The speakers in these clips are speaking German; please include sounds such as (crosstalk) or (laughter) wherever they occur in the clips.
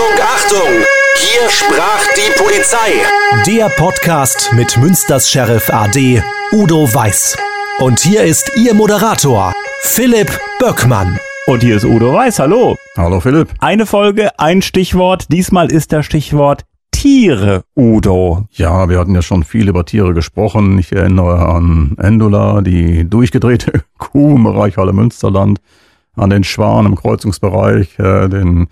Achtung, Achtung! Hier sprach die Polizei. Der Podcast mit Münsters Sheriff AD Udo Weiß. Und hier ist Ihr Moderator, Philipp Böckmann. Und hier ist Udo Weiß, hallo. Hallo Philipp. Eine Folge, ein Stichwort. Diesmal ist das Stichwort Tiere, Udo. Ja, wir hatten ja schon viel über Tiere gesprochen. Ich erinnere an Endula, die durchgedrehte (laughs) Kuh im Bereich Halle Münsterland, an den Schwan im Kreuzungsbereich, äh, den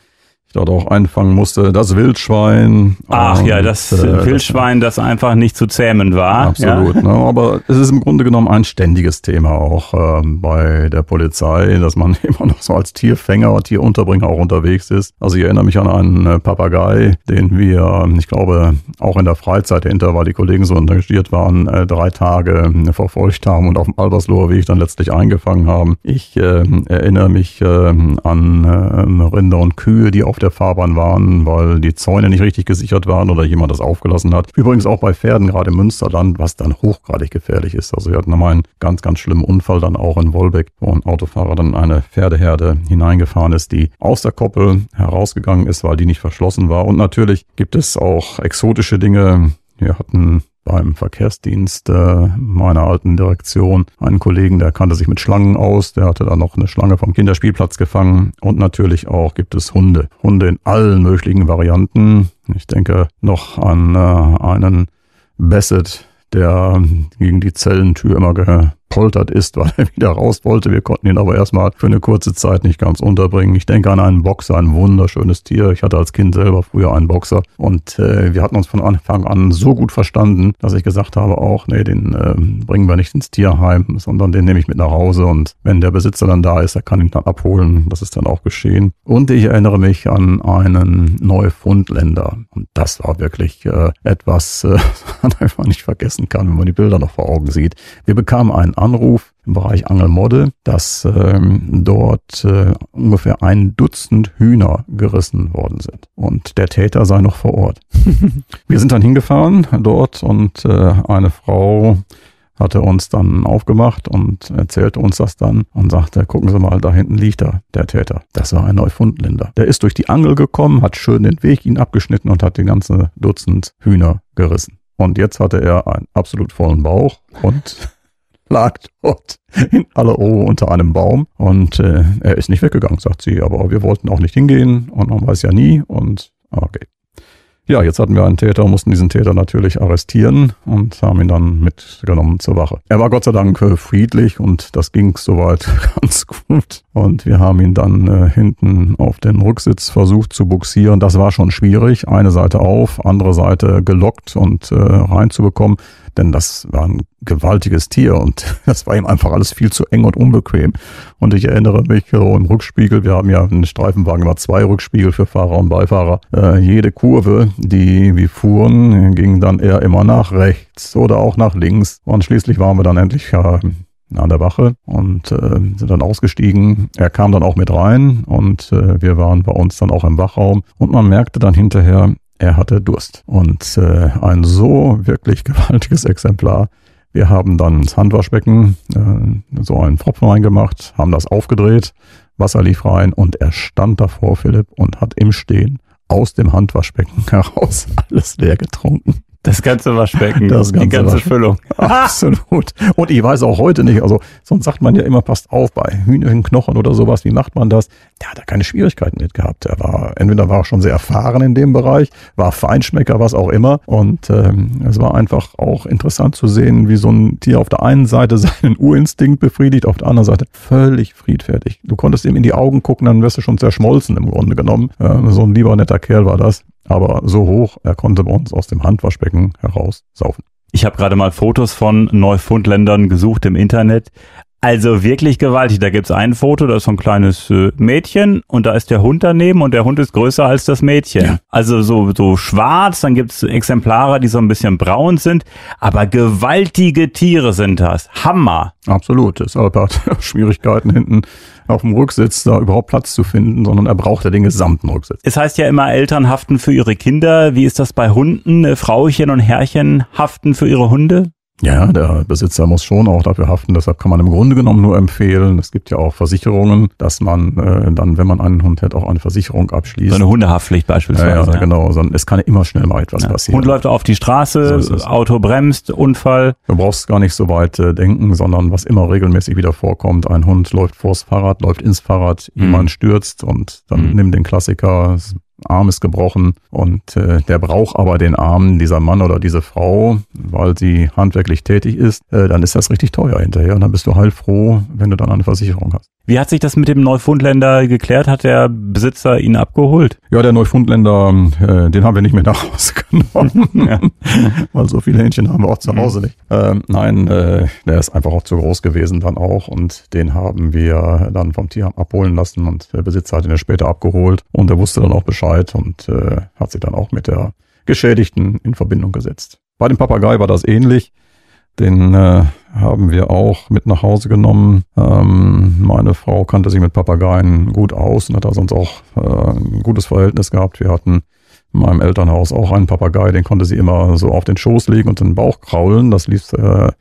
ich dort auch einfangen musste, das Wildschwein. Ach ja, das äh, Wildschwein, das einfach nicht zu zähmen war. Absolut, ja. ne, aber es ist im Grunde genommen ein ständiges Thema auch äh, bei der Polizei, dass man (laughs) immer noch so als Tierfänger, Tierunterbringer auch unterwegs ist. Also ich erinnere mich an einen äh, Papagei, den wir, ich glaube, auch in der Freizeit hinter, weil die Kollegen so engagiert waren, äh, drei Tage äh, verfolgt haben und auf dem Albersloher Weg dann letztlich eingefangen haben. Ich äh, erinnere mich äh, an äh, Rinder und Kühe, die auf der Fahrbahn waren, weil die Zäune nicht richtig gesichert waren oder jemand das aufgelassen hat. Übrigens auch bei Pferden, gerade im Münsterland, was dann hochgradig gefährlich ist. Also wir hatten einmal einen ganz, ganz schlimmen Unfall dann auch in Wolbeck, wo ein Autofahrer dann eine Pferdeherde hineingefahren ist, die aus der Koppel herausgegangen ist, weil die nicht verschlossen war. Und natürlich gibt es auch exotische Dinge. Wir hatten beim Verkehrsdienst äh, meiner alten Direktion einen Kollegen, der kannte sich mit Schlangen aus, der hatte da noch eine Schlange vom Kinderspielplatz gefangen und natürlich auch gibt es Hunde. Hunde in allen möglichen Varianten. Ich denke noch an äh, einen Basset, der gegen die Zellentür immer gepoltert ist, (laughs) weil er wieder raus wollte. Wir konnten ihn aber erstmal für eine kurze Zeit nicht ganz unterbringen. Ich denke an einen Boxer, ein wunderschönes Tier. Ich hatte als Kind selber früher einen Boxer und äh, wir hatten uns von Anfang an so gut verstanden, dass ich gesagt habe auch, nee, den äh, bringen wir nicht ins Tierheim, sondern den nehme ich mit nach Hause und wenn der Besitzer dann da ist, er kann ihn dann abholen. Das ist dann auch geschehen. Und ich erinnere mich an einen Neufundländer und das war wirklich äh, etwas, äh, (laughs) man einfach nicht vergessen kann, wenn man die Bilder noch vor Augen sieht. Wir bekamen einen Anruf im Bereich Angelmodde, dass ähm, dort äh, ungefähr ein Dutzend Hühner gerissen worden sind. Und der Täter sei noch vor Ort. (laughs) Wir sind dann hingefahren dort und äh, eine Frau hatte uns dann aufgemacht und erzählte uns das dann und sagte, gucken Sie mal, da hinten liegt er, der Täter. Das war ein Neufundländer. Der ist durch die Angel gekommen, hat schön den Weg ihn abgeschnitten und hat die ganze Dutzend Hühner gerissen. Und jetzt hatte er einen absolut vollen Bauch und lag dort in aller Ruhe unter einem Baum und äh, er ist nicht weggegangen, sagt sie, aber wir wollten auch nicht hingehen und man weiß ja nie und okay. Ja, jetzt hatten wir einen Täter, mussten diesen Täter natürlich arrestieren und haben ihn dann mitgenommen zur Wache. Er war Gott sei Dank äh, friedlich und das ging soweit (laughs) ganz gut. Und wir haben ihn dann äh, hinten auf den Rücksitz versucht zu buxieren. Das war schon schwierig. Eine Seite auf, andere Seite gelockt und äh, reinzubekommen denn das war ein gewaltiges Tier und (laughs) das war ihm einfach alles viel zu eng und unbequem. Und ich erinnere mich so im Rückspiegel, wir haben ja einen Streifenwagen, war zwei Rückspiegel für Fahrer und Beifahrer. Äh, jede Kurve, die wir fuhren, ging dann eher immer nach rechts oder auch nach links. Und schließlich waren wir dann endlich äh, an der Wache und äh, sind dann ausgestiegen. Er kam dann auch mit rein und äh, wir waren bei uns dann auch im Wachraum und man merkte dann hinterher, er hatte Durst. Und äh, ein so wirklich (laughs) gewaltiges Exemplar. Wir haben dann ins Handwaschbecken äh, so einen Pfropfen reingemacht, haben das aufgedreht, Wasser lief rein und er stand davor, Philipp, und hat im Stehen aus dem Handwaschbecken (laughs) heraus alles leer getrunken. Das ganze Waschbecken, das ganze die ganze Waschbecken. Füllung. (laughs) Absolut. Und ich weiß auch heute nicht, also sonst sagt man ja immer, passt auf bei Hühnchenknochen oder sowas, wie macht man das? Der hat da keine Schwierigkeiten mit gehabt. Er war, entweder war er schon sehr erfahren in dem Bereich, war Feinschmecker, was auch immer. Und ähm, es war einfach auch interessant zu sehen, wie so ein Tier auf der einen Seite (laughs) seinen Urinstinkt befriedigt, auf der anderen Seite völlig friedfertig. Du konntest ihm in die Augen gucken, dann wärst du schon zerschmolzen im Grunde genommen. Ähm, so ein lieber netter Kerl war das aber so hoch, er konnte bei uns aus dem Handwaschbecken heraus saufen. Ich habe gerade mal Fotos von Neufundländern gesucht im Internet. Also wirklich gewaltig. Da gibt's ein Foto, da ist so ein kleines äh, Mädchen und da ist der Hund daneben und der Hund ist größer als das Mädchen. Ja. Also so, so schwarz, dann gibt's Exemplare, die so ein bisschen braun sind, aber gewaltige Tiere sind das. Hammer. Absolut. Deshalb hat er (laughs) Schwierigkeiten hinten auf dem Rücksitz da überhaupt Platz zu finden, sondern er braucht ja den gesamten Rücksitz. Es heißt ja immer, Eltern haften für ihre Kinder. Wie ist das bei Hunden? Äh, Frauchen und Herrchen haften für ihre Hunde? Ja, der Besitzer muss schon auch dafür haften. Deshalb kann man im Grunde genommen nur empfehlen. Es gibt ja auch Versicherungen, dass man äh, dann, wenn man einen Hund hat, auch eine Versicherung abschließt. So eine Hundehaftpflicht beispielsweise. Ja, ja, genau. Sondern es kann immer schnell mal etwas Ja. passieren. Hund läuft auf die Straße, So. Auto bremst, Unfall. Du brauchst gar nicht so weit äh, denken, sondern was immer regelmäßig wieder vorkommt, ein Hund läuft vors Fahrrad, läuft ins Fahrrad, Mhm. jemand stürzt und dann Mhm. nimm den Klassiker, Arm ist gebrochen und äh, der braucht aber den Arm, dieser Mann oder diese Frau, weil sie handwerklich tätig ist, äh, dann ist das richtig teuer hinterher und dann bist du heilfroh, wenn du dann eine Versicherung hast. Wie hat sich das mit dem Neufundländer geklärt? Hat der Besitzer ihn abgeholt? Ja, der Neufundländer, äh, den haben wir nicht mehr nach Hause genommen, (laughs) Ja. (laughs) weil so viele Hähnchen haben wir auch zu Mhm. Hause nicht. Ähm, nein, äh, der ist einfach auch zu groß gewesen dann auch und den haben wir dann vom Tierheim abholen lassen und der Besitzer hat ihn ja später abgeholt und er wusste dann auch Bescheid und äh, hat sich dann auch mit der Geschädigten in Verbindung gesetzt. Bei dem Papagei war das ähnlich. Den äh, haben wir auch mit nach Hause genommen. Ähm, meine Frau kannte sich mit Papageien gut aus und hat da sonst auch äh, ein gutes Verhältnis gehabt. Wir hatten in meinem Elternhaus auch einen Papagei, den konnte sie immer so auf den Schoß legen und den Bauch kraulen. Das ließ äh,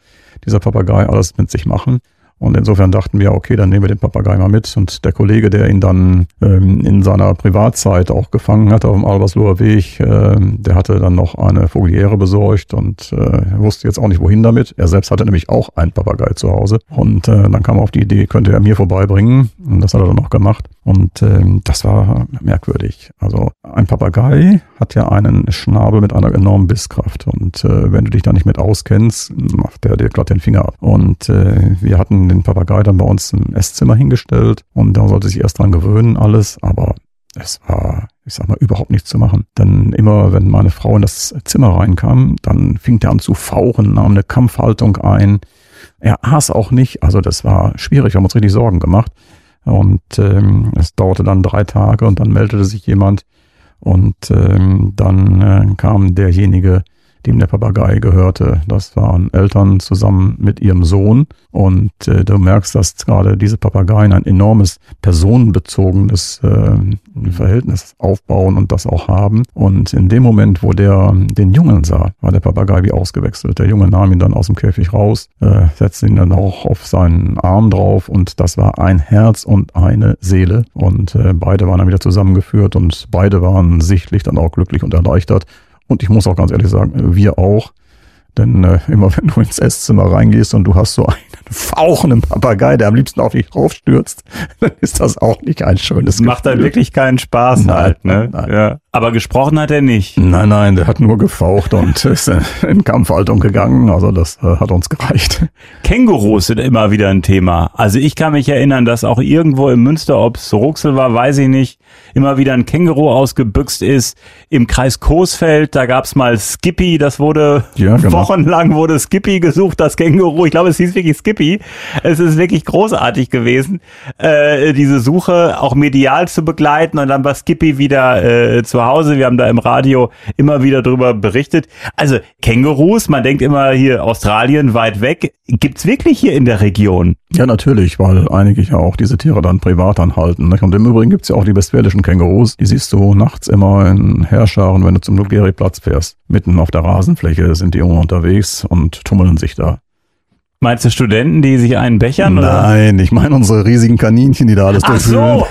dieser Papagei alles mit sich machen. Und insofern dachten wir, okay, dann nehmen wir den Papagei mal mit. Und der Kollege, der ihn dann ähm, in seiner Privatzeit auch gefangen hatte auf dem Albersloher Weg, ähm, der hatte dann noch eine Vogeliere besorgt und äh, wusste jetzt auch nicht, wohin damit. Er selbst hatte nämlich auch einen Papagei zu Hause. Und äh, dann kam er auf die Idee, könnte er mir vorbeibringen. Und das hat er dann auch gemacht. Und ähm, das war merkwürdig. Also ein Papagei hat ja einen Schnabel mit einer enormen Bisskraft. Und äh, wenn du dich da nicht mit auskennst, macht der dir glatt den Finger ab. Und äh, wir hatten den Papagei dann bei uns im Esszimmer hingestellt und da sollte sich erst dran gewöhnen alles, aber es war, ich sag mal, überhaupt nichts zu machen. Denn immer, wenn meine Frau in das Zimmer reinkam, dann fing der an zu fauchen, nahm eine Kampfhaltung ein. Er aß auch nicht, also das war schwierig, wir haben uns richtig Sorgen gemacht. Und ähm, es dauerte dann drei Tage und dann meldete sich jemand und ähm, dann äh, kam derjenige, dem der Papagei gehörte. Das waren Eltern zusammen mit ihrem Sohn. Und äh, du merkst, dass gerade diese Papageien ein enormes personenbezogenes äh, Verhältnis aufbauen und das auch haben. Und in dem Moment, wo der den Jungen sah, war der Papagei wie ausgewechselt. Der Junge nahm ihn dann aus dem Käfig raus, äh, setzte ihn dann auch auf seinen Arm drauf und das war ein Herz und eine Seele. Und äh, beide waren dann wieder zusammengeführt und beide waren sichtlich dann auch glücklich und erleichtert. Und ich muss auch ganz ehrlich sagen, wir auch. Denn äh, immer (laughs) wenn du ins Esszimmer reingehst und du hast so einen fauchenden Papagei, der am liebsten auf dich raufstürzt, (laughs) dann ist das auch nicht ein schönes Das macht dann Gefühl. wirklich keinen Spaß Nein, halt, ne? nein. Ja. Aber gesprochen hat er nicht. Nein, nein, der hat nur gefaucht und (laughs) ist in Kampfhaltung gegangen. Also das äh, hat uns gereicht. Kängurus sind immer wieder ein Thema. Also ich kann mich erinnern, dass auch irgendwo im Münster, ob es Ruxel war, weiß ich nicht, immer wieder ein Känguru ausgebüxt ist. Im Kreis Coesfeld, da gab's mal Skippy, das wurde Ja, genau. wochenlang wurde Skippy gesucht, das Känguru. Ich glaube, es hieß wirklich Skippy. Es ist wirklich großartig gewesen, äh, diese Suche auch medial zu begleiten und dann war Skippy wieder äh, zu Hause. Wir haben da im Radio immer wieder drüber berichtet. Also Kängurus, man denkt immer hier Australien weit weg. Gibt's wirklich hier in der Region? Ja, natürlich, weil einige ja auch diese Tiere dann privat anhalten. Nicht? Und im Übrigen gibt's ja auch die westfälischen Kängurus. Die siehst du nachts immer in Heerscharen, wenn du zum Lugeri-Platz fährst. Mitten auf der Rasenfläche sind die immer unterwegs und tummeln sich da. Meinst du Studenten, die sich einen bechern? Oder? Nein, ich meine unsere riesigen Kaninchen, die da alles Ach durchwühlen. so.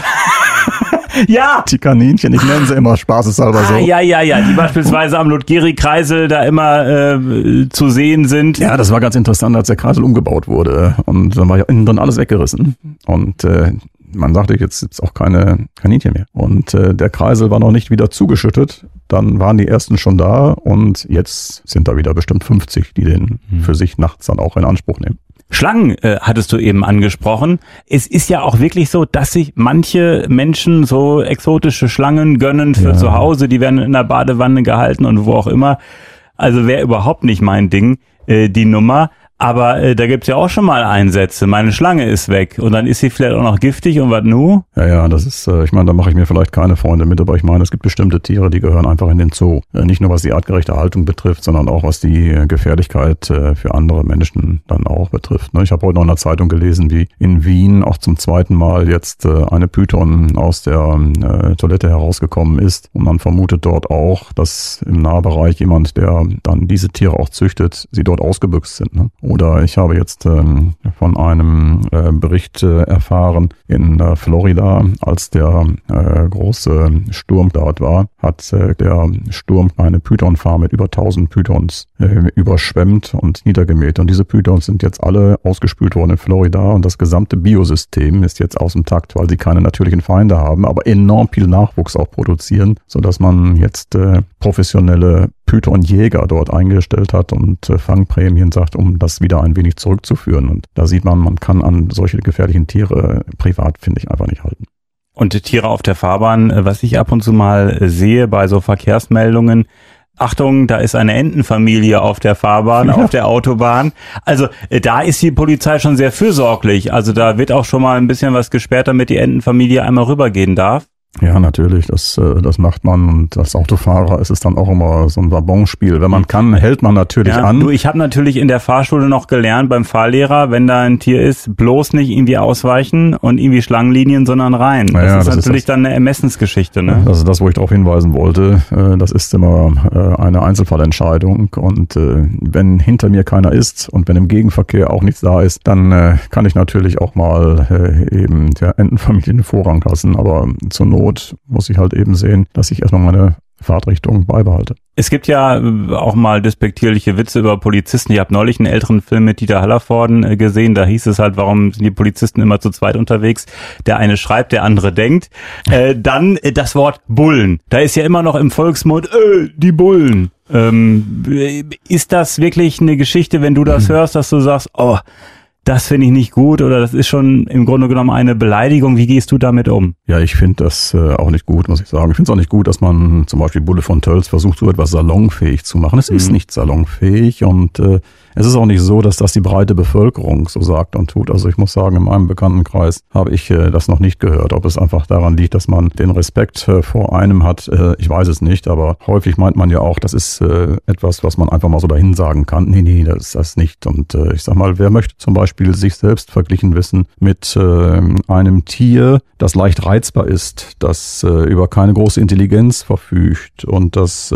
Ja. Die Kaninchen, ich nenne sie immer spaßeshalber so. Ah, ja, ja, ja, die beispielsweise am Ludgeri-Kreisel da immer äh, zu sehen sind. Ja, das war ganz interessant, als der Kreisel umgebaut wurde. Und dann war ja innen drin alles weggerissen. Und äh, man sagte, jetzt gibt's auch keine Kaninchen mehr. Und äh, der Kreisel war noch nicht wieder zugeschüttet. Dann waren die ersten schon da und jetzt sind da wieder bestimmt 50, die den für sich nachts dann auch in Anspruch nehmen. Schlangen äh, hattest du eben angesprochen. Es ist ja auch wirklich so, dass sich manche Menschen so exotische Schlangen gönnen für Ja. zu Hause. Die werden in der Badewanne gehalten und wo auch immer. Also wäre überhaupt nicht mein Ding, äh, die Nummer. Aber äh, da gibt's ja auch schon mal Einsätze. Meine Schlange ist weg und dann ist sie vielleicht auch noch giftig und was nu? Ja, ja, das ist, äh, ich meine, da mache ich mir vielleicht keine Freunde mit, aber ich meine, es gibt bestimmte Tiere, die gehören einfach in den Zoo. Äh, nicht nur was die artgerechte Haltung betrifft, sondern auch was die äh, Gefährlichkeit äh, für andere Menschen dann auch betrifft. Ne? Ich habe heute noch in der Zeitung gelesen, wie in Wien auch zum zweiten Mal jetzt äh, eine Python aus der äh, Toilette herausgekommen ist und man vermutet dort auch, dass im Nahbereich jemand, der dann diese Tiere auch züchtet, sie dort ausgebüxt sind. Ne? Oder ich habe jetzt ähm, von einem äh, Bericht äh, erfahren in äh, Florida, als der äh, große Sturm dort war, hat äh, der Sturm eine Pythonfarm mit über 1000 Pythons äh, überschwemmt und niedergemäht. Und diese Pythons sind jetzt alle ausgespült worden in Florida und das gesamte Biosystem ist jetzt aus dem Takt, weil sie keine natürlichen Feinde haben, aber enorm viel Nachwuchs auch produzieren, so dass man jetzt äh, professionelle Python-Jäger dort eingestellt hat und äh, Fangprämien sagt, um das wieder ein wenig zurückzuführen. Und da sieht man, man kann an solche gefährlichen Tiere privat, finde ich, einfach nicht halten. Und Tiere auf der Fahrbahn, äh, was ich ab und zu mal äh, sehe bei so Verkehrsmeldungen, Achtung, da ist eine Entenfamilie auf der Fahrbahn, ja. (laughs) auf der Autobahn. Also äh, da ist die Polizei schon sehr fürsorglich. Also da wird auch schon mal ein bisschen was gesperrt, damit die Entenfamilie einmal rübergehen darf. Ja, natürlich, das, äh, das macht man und als Autofahrer ist es dann auch immer so ein Wabonspiel. Wenn man kann, hält man natürlich ja, an. Du, ich habe natürlich in der Fahrschule noch gelernt beim Fahrlehrer, wenn da ein Tier ist, bloß nicht irgendwie ausweichen und irgendwie Schlangenlinien, sondern rein. Das ja, ist das natürlich ist dann eine Ermessensgeschichte. Ne? Das ist das, wo ich darauf hinweisen wollte. Äh, das ist immer äh, eine Einzelfallentscheidung und wenn hinter mir keiner ist und wenn im Gegenverkehr auch nichts da ist, dann kann ich natürlich auch mal eben der Entenfamilie den Vorrang lassen, aber zur Not Not muss ich halt eben sehen, dass ich erstmal meine Fahrtrichtung beibehalte. Es gibt ja äh, auch mal despektierliche Witze über Polizisten. Ich habe neulich einen älteren Film mit Dieter Hallervorden äh, gesehen. Da hieß es halt, warum sind die Polizisten immer zu zweit unterwegs? Der eine schreibt, der andere denkt. Äh, dann äh, das Wort Bullen. Da ist ja immer noch im Volksmund, äh, die Bullen. Ähm, ist das wirklich eine Geschichte, wenn du das mhm. hörst, dass du sagst, oh, das finde ich nicht gut oder das ist schon im Grunde genommen eine Beleidigung. Wie gehst du damit um? Ja, ich finde das äh, auch nicht gut, muss ich sagen. Ich finde es auch nicht gut, dass man zum Beispiel Bulle von Tölz versucht, so etwas salonfähig zu machen. Es mhm. ist nicht salonfähig und äh, es ist auch nicht so, dass das die breite Bevölkerung so sagt und tut. Also ich muss sagen, in meinem Bekanntenkreis habe ich äh, das noch nicht gehört. Ob es einfach daran liegt, dass man den Respekt äh, vor einem hat, äh, ich weiß es nicht. Aber häufig meint man ja auch, das ist äh, etwas, was man einfach mal so dahin sagen kann. Nee, nee, das ist das nicht. Und äh, ich sag mal, wer möchte zum Beispiel sich selbst verglichen wissen mit äh, einem Tier, das leicht reizbar ist, das über keine große Intelligenz verfügt und das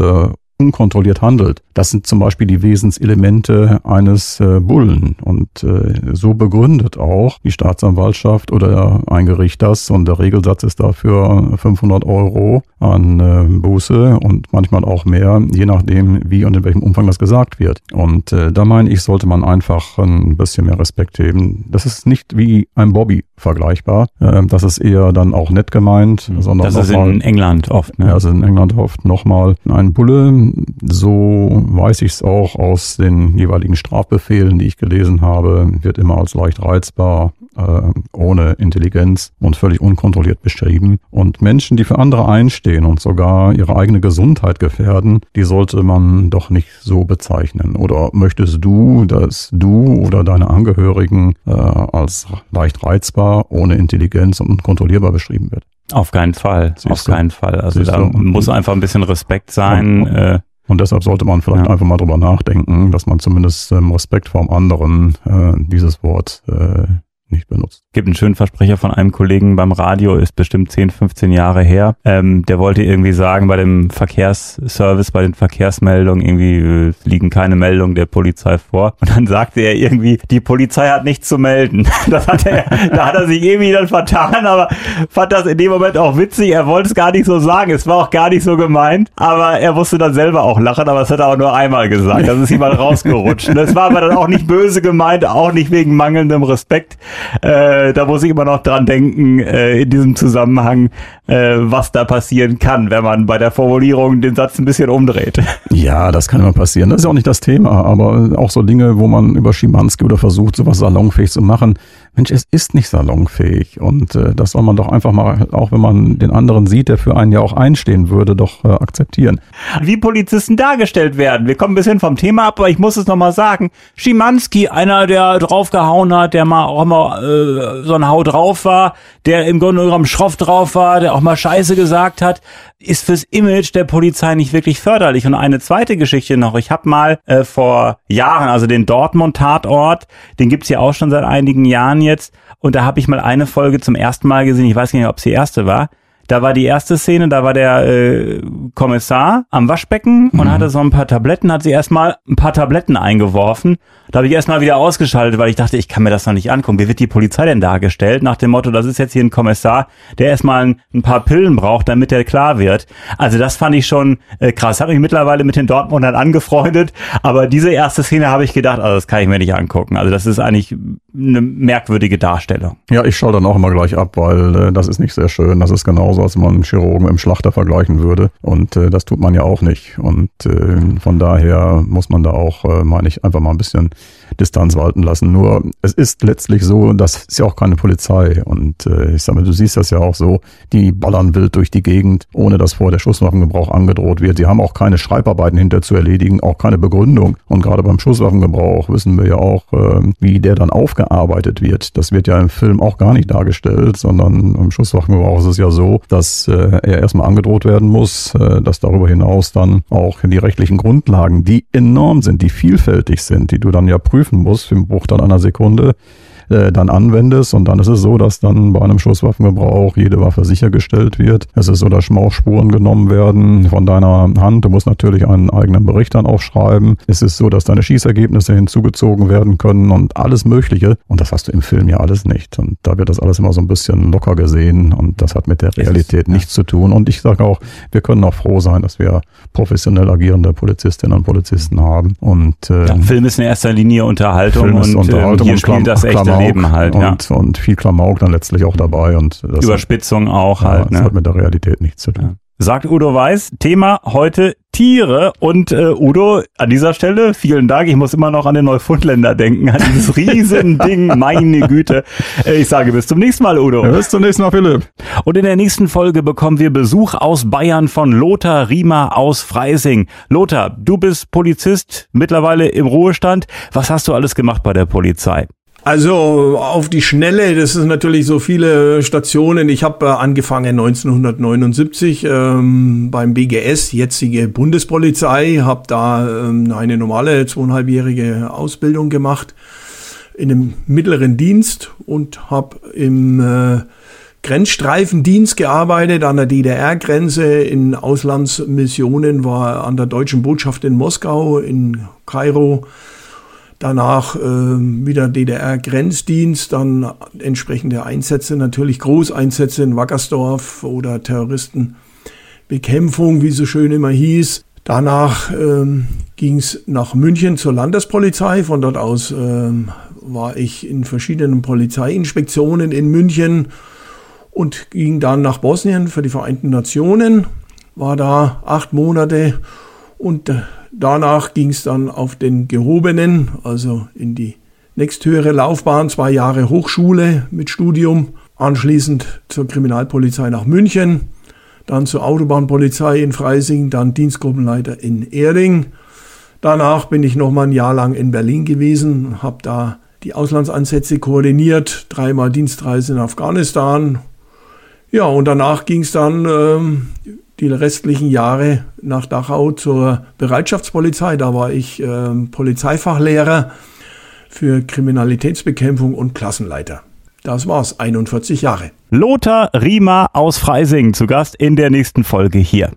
unkontrolliert handelt. Das sind zum Beispiel die Wesenselemente eines äh, Bullen. Und äh, so begründet auch die Staatsanwaltschaft oder ein Gericht das. Und der Regelsatz ist dafür 500 Euro an äh, Buße und manchmal auch mehr, je nachdem, wie und in welchem Umfang das gesagt wird. Und äh, da meine ich, sollte man einfach ein bisschen mehr Respekt heben. Das ist nicht wie ein Bobby vergleichbar. Äh, das ist eher dann auch nett gemeint, mhm. sondern Das ist mal, in England oft. Ne? Ja, also in England oft nochmal ein Bulle. So weiß ich es auch aus den jeweiligen Strafbefehlen, die ich gelesen habe, wird immer als leicht reizbar, äh, ohne Intelligenz und völlig unkontrolliert beschrieben. Und Menschen, die für andere einstehen und sogar ihre eigene Gesundheit gefährden, die sollte man doch nicht so bezeichnen. Oder möchtest du, dass du oder deine Angehörigen äh, als leicht reizbar, ohne Intelligenz und unkontrollierbar beschrieben wird? Auf keinen Fall, Siehst auf du? keinen Fall. Also Siehst da du? muss einfach ein bisschen Respekt sein. Und, äh, und deshalb sollte man vielleicht ja. einfach mal drüber nachdenken, dass man zumindest ähm, Respekt vor dem anderen äh, dieses Wort äh, nicht benutzt. Gibt einen schönen Versprecher von einem Kollegen beim Radio, ist bestimmt 10, 15 Jahre her. Ähm, der wollte irgendwie sagen, bei dem Verkehrsservice, bei den Verkehrsmeldungen, irgendwie äh, liegen keine Meldungen der Polizei vor. Und dann sagte er irgendwie, die Polizei hat nichts zu melden. (laughs) Das hat er, da hat er sich irgendwie dann vertan, aber fand das in dem Moment auch witzig. Er wollte es gar nicht so sagen. Es war auch gar nicht so gemeint, aber er musste dann selber auch lachen, aber das hat er auch nur einmal gesagt. Das ist ihm mal rausgerutscht. Das war aber dann auch nicht böse gemeint, auch nicht wegen mangelndem Respekt. Äh, da muss ich immer noch dran denken, äh, in diesem Zusammenhang, äh, was da passieren kann, wenn man bei der Formulierung den Satz ein bisschen umdreht. (laughs) Ja, das kann immer passieren. Das ist ja auch nicht das Thema, aber auch so Dinge, wo man über Schimanski oder versucht, sowas salonfähig zu machen. Mensch, es ist nicht salonfähig. Und äh, das soll man doch einfach mal, auch wenn man den anderen sieht, der für einen ja auch einstehen würde, doch äh, akzeptieren. Wie Polizisten dargestellt werden. Wir kommen ein bisschen vom Thema ab, aber ich muss es nochmal sagen. Schimanski, einer, der draufgehauen hat, der mal auch mal äh, so ein Hau drauf war, der im Grunde genommen schroff drauf war, der auch mal Scheiße gesagt hat, ist fürs Image der Polizei nicht wirklich förderlich. Und eine zweite Geschichte noch. Ich habe mal äh, vor Jahren, also den Dortmund-Tatort, den gibt's ja auch schon seit einigen Jahren jetzt. Und da habe ich mal eine Folge zum ersten Mal gesehen. Ich weiß nicht, ob es die erste war. Da war die erste Szene, da war der äh, Kommissar am Waschbecken und mhm. hatte so ein paar Tabletten, hat sie erstmal ein paar Tabletten eingeworfen. Da habe ich erstmal wieder ausgeschaltet, weil ich dachte, ich kann mir das noch nicht angucken. Wie wird die Polizei denn dargestellt? Nach dem Motto, das ist jetzt hier ein Kommissar, der erstmal ein, ein paar Pillen braucht, damit er klar wird. Also das fand ich schon äh, krass. Habe mich mittlerweile mit den Dortmundern angefreundet, aber diese erste Szene habe ich gedacht, also das kann ich mir nicht angucken. Also das ist eigentlich eine merkwürdige Darstellung. Ja, ich schaue dann auch immer gleich ab, weil äh, das ist nicht sehr schön. Das ist genauso als man Chirurgen im Schlachter vergleichen würde. Und äh, das tut man ja auch nicht. Und äh, von daher muss man da auch, äh, meine ich, einfach mal ein bisschen Distanz walten lassen. Nur es ist letztlich so, das ist ja auch keine Polizei. Und äh, ich sage mal, du siehst das ja auch so, die ballern wild durch die Gegend, ohne dass vorher der Schusswaffengebrauch angedroht wird. Sie haben auch keine Schreibarbeiten hinter zu erledigen, auch keine Begründung. Und gerade beim Schusswaffengebrauch wissen wir ja auch, äh, wie der dann aufgearbeitet wird. Das wird ja im Film auch gar nicht dargestellt, sondern im Schusswaffengebrauch ist es ja so, dass äh, er erstmal angedroht werden muss, äh, dass darüber hinaus dann auch die rechtlichen Grundlagen, die enorm sind, die vielfältig sind, die du dann ja prüfen musst im Bruchteil einer Sekunde, äh, dann anwendest. Und dann ist es so, dass dann bei einem Schusswaffengebrauch jede Waffe sichergestellt wird. Es ist so, dass Schmauchspuren genommen werden von deiner Hand. Du musst natürlich einen eigenen Bericht dann aufschreiben. Es ist so, dass deine Schießergebnisse hinzugezogen werden können und alles Mögliche. Und das hast du im Film ja alles nicht. Und da wird das alles immer so ein bisschen locker gesehen. Und das hat mit der Realität ja. nichts zu tun. Und ich sage auch, wir können auch froh sein, dass wir professionell agierende Polizistinnen und Polizisten haben. Und äh, ja, Film ist in erster Linie Unterhaltung Film ist und Unterhaltung äh, hier und spielt das echte Leben halt. Und, ja. und viel Klamauk dann letztlich auch dabei. und das Überspitzung hat, auch ja, halt. Das ne? hat mit der Realität nichts zu tun. Ja. Sagt Udo Weiß, Thema heute Tiere. Und äh, Udo, an dieser Stelle, vielen Dank. Ich muss immer noch an den Neufundländer denken, an dieses (laughs) Riesending, meine Güte. Äh, ich sage bis zum nächsten Mal, Udo. Ja, bis zum nächsten Mal, Philipp. Und in der nächsten Folge bekommen wir Besuch aus Bayern von Lothar Riemer aus Freising. Lothar, du bist Polizist, mittlerweile im Ruhestand. Was hast du alles gemacht bei der Polizei? Also auf die Schnelle, das ist natürlich so viele Stationen. Ich habe äh, angefangen 1979 ähm, beim BGS, jetzige Bundespolizei, habe da ähm, eine normale zweieinhalbjährige Ausbildung gemacht in einem mittleren Dienst und habe im äh, Grenzstreifendienst gearbeitet an der DDR-Grenze in Auslandsmissionen, war an der deutschen Botschaft in Moskau, in Kairo Danach äh, wieder DDR-Grenzdienst, dann entsprechende Einsätze, natürlich Großeinsätze in Wackersdorf oder Terroristenbekämpfung, wie so schön immer hieß. Danach ähm, ging es nach München zur Landespolizei. Von dort aus ähm, war ich in verschiedenen Polizeiinspektionen in München und ging dann nach Bosnien für die Vereinten Nationen. War da acht Monate und äh, danach ging es dann auf den gehobenen, also in die nächsthöhere Laufbahn, zwei Jahre Hochschule mit Studium, anschließend zur Kriminalpolizei nach München, dann zur Autobahnpolizei in Freising, dann Dienstgruppenleiter in Erding. Danach bin ich noch mal ein Jahr lang in Berlin gewesen, habe da die Auslandsansätze koordiniert, dreimal Dienstreise in Afghanistan. Ja, und danach ging es dann ähm, die restlichen Jahre nach Dachau zur Bereitschaftspolizei. Da war ich äh, Polizeifachlehrer für Kriminalitätsbekämpfung und Klassenleiter. Das war's, 41 Jahre. Lothar Riemer aus Freising zu Gast in der nächsten Folge hier.